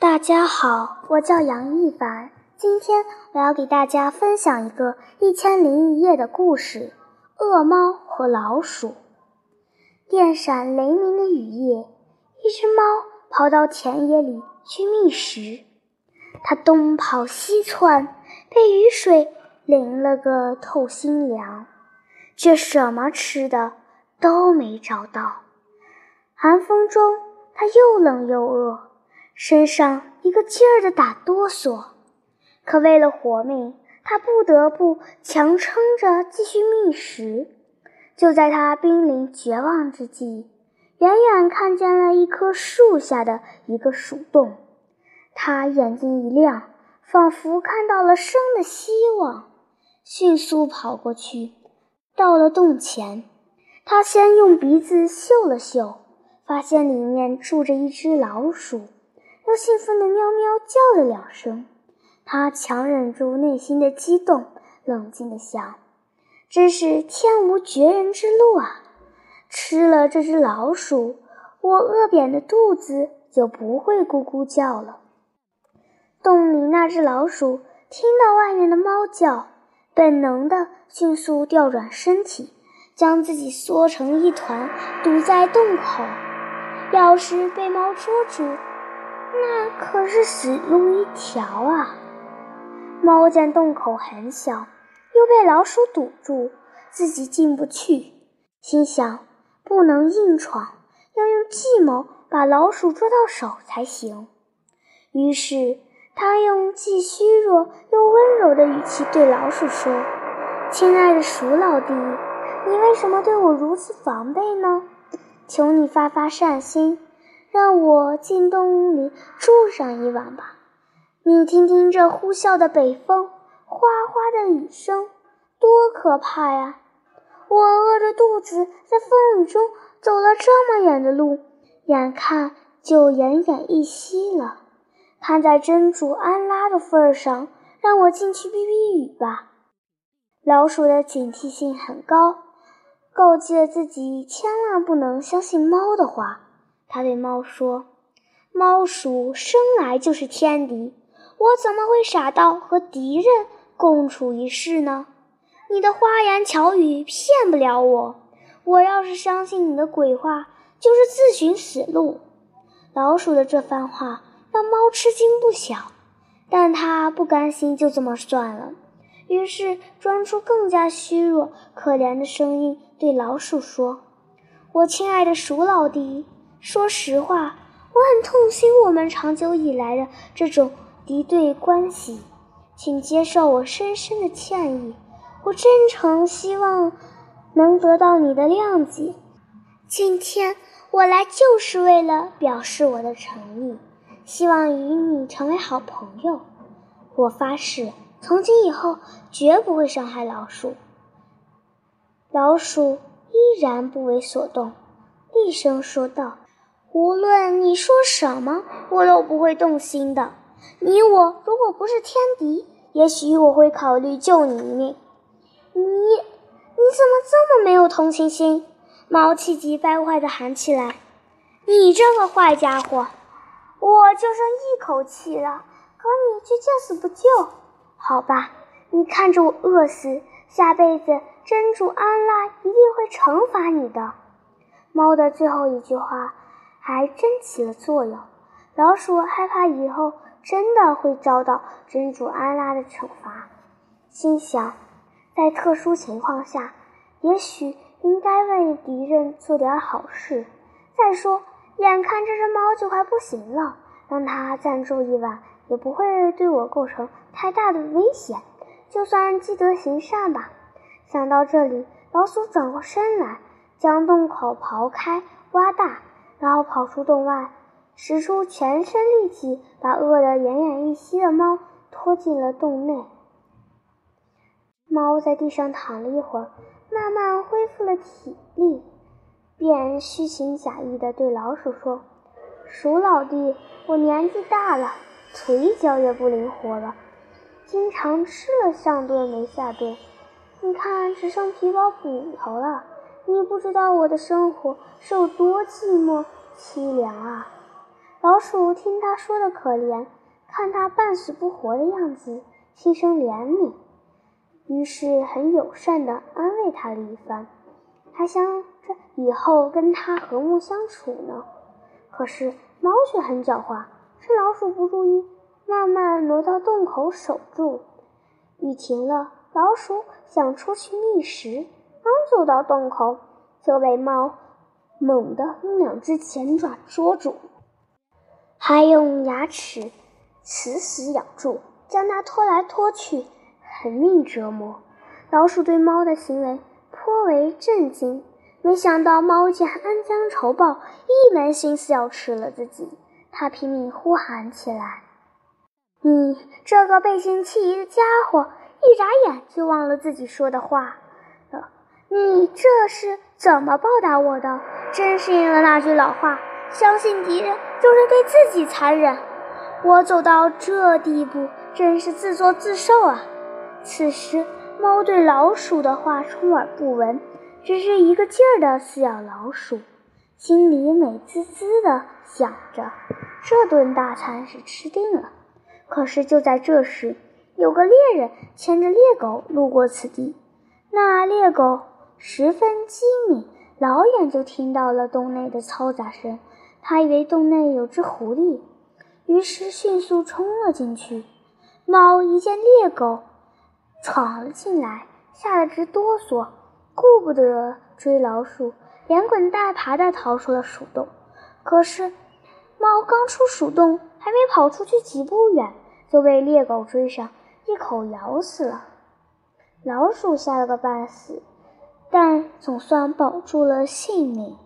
大家好，我叫杨一凡。今天我要给大家分享一个一千零一夜的故事：恶猫和老鼠。电闪雷鸣的雨夜，一只猫跑到田野里去觅食。它东跑西窜，被雨水淋了个透心凉，却什么吃的都没找到。寒风中，它又冷又饿。身上一个劲儿的打哆嗦，可为了活命，他不得不强撑着继续觅食。就在他濒临绝望之际，远远看见了一棵树下的一个鼠洞，他眼睛一亮，仿佛看到了生的希望，迅速跑过去。到了洞前，他先用鼻子嗅了嗅，发现里面住着一只老鼠。又兴奋地喵喵叫了两声，他强忍住内心的激动，冷静地想：“真是天无绝人之路啊！吃了这只老鼠，我饿扁的肚子就不会咕咕叫了。”洞里那只老鼠听到外面的猫叫，本能地迅速调转身体，将自己缩成一团，堵在洞口。要是被猫捉住，那可是死路一条啊！猫见洞口很小，又被老鼠堵住，自己进不去，心想不能硬闯，要用计谋把老鼠捉到手才行。于是，他用既虚弱又温柔的语气对老鼠说：“亲爱的鼠老弟，你为什么对我如此防备呢？求你发发善心。”让我进洞里住上一晚吧。你听听这呼啸的北风，哗哗的雨声，多可怕呀！我饿着肚子在风雨中走了这么远的路，眼看就奄奄一息了。看在真主安拉的份上，让我进去避避雨吧。老鼠的警惕性很高，告诫自己千万不能相信猫的话。他对猫说：“猫鼠生来就是天敌，我怎么会傻到和敌人共处一室呢？你的花言巧语骗不了我。我要是相信你的鬼话，就是自寻死路。”老鼠的这番话让猫吃惊不小，但它不甘心就这么算了，于是装出更加虚弱、可怜的声音对老鼠说：“我亲爱的鼠老弟。”说实话，我很痛心我们长久以来的这种敌对关系，请接受我深深的歉意。我真诚希望能得到你的谅解。今天我来就是为了表示我的诚意，希望与你成为好朋友。我发誓，从今以后绝不会伤害老鼠。老鼠依然不为所动，厉声说道。无论你说什么，我都不会动心的。你我如果不是天敌，也许我会考虑救你一命。你，你怎么这么没有同情心？猫气急败坏地喊起来：“你这个坏家伙！我就剩一口气了，可你却见死不救。好吧，你看着我饿死，下辈子真主安拉一定会惩罚你的。”猫的最后一句话。还真起了作用。老鼠害怕以后真的会遭到真主安拉的惩罚，心想，在特殊情况下，也许应该为敌人做点好事。再说，眼看这只猫就快不行了，让它暂住一晚也不会对我构成太大的危险，就算积德行善吧。想到这里，老鼠转过身来，将洞口刨开、挖大。然后跑出洞外，使出全身力气，把饿得奄奄一息的猫拖进了洞内。猫在地上躺了一会儿，慢慢恢复了体力，便虚情假意地对老鼠说：“鼠老弟，我年纪大了，腿脚也不灵活了，经常吃了上顿没下顿，你看只剩皮包骨头了。”你不知道我的生活是有多寂寞凄凉啊！老鼠听他说的可怜，看他半死不活的样子，心生怜悯，于是很友善地安慰他了一番，还想着以后跟他和睦相处呢。可是猫却很狡猾，趁老鼠不注意，慢慢挪到洞口守住。雨停了，老鼠想出去觅食，刚走到洞口，就被猫猛地用两只前爪捉住。还用牙齿死死咬住，将它拖来拖去，狠命折磨。老鼠对猫的行为颇为震惊，没想到猫竟然恩将仇报，一门心思要吃了自己。它拼命呼喊起来：“你这个背信弃义的家伙，一眨眼就忘了自己说的话！你这是怎么报答我的？真是应了那句老话。”相信敌人就是对自己残忍。我走到这地步，真是自作自受啊！此时，猫对老鼠的话充耳不闻，只是一个劲儿地撕咬老鼠，心里美滋滋地想着：这顿大餐是吃定了。可是就在这时，有个猎人牵着猎狗路过此地，那猎狗十分机敏，老远就听到了洞内的嘈杂声。他以为洞内有只狐狸，于是迅速冲了进去。猫一见猎狗闯了进来，吓得直哆嗦，顾不得追老鼠，连滚带爬地逃出了鼠洞。可是，猫刚出鼠洞，还没跑出去几步远，就被猎狗追上，一口咬死了。老鼠吓了个半死，但总算保住了性命。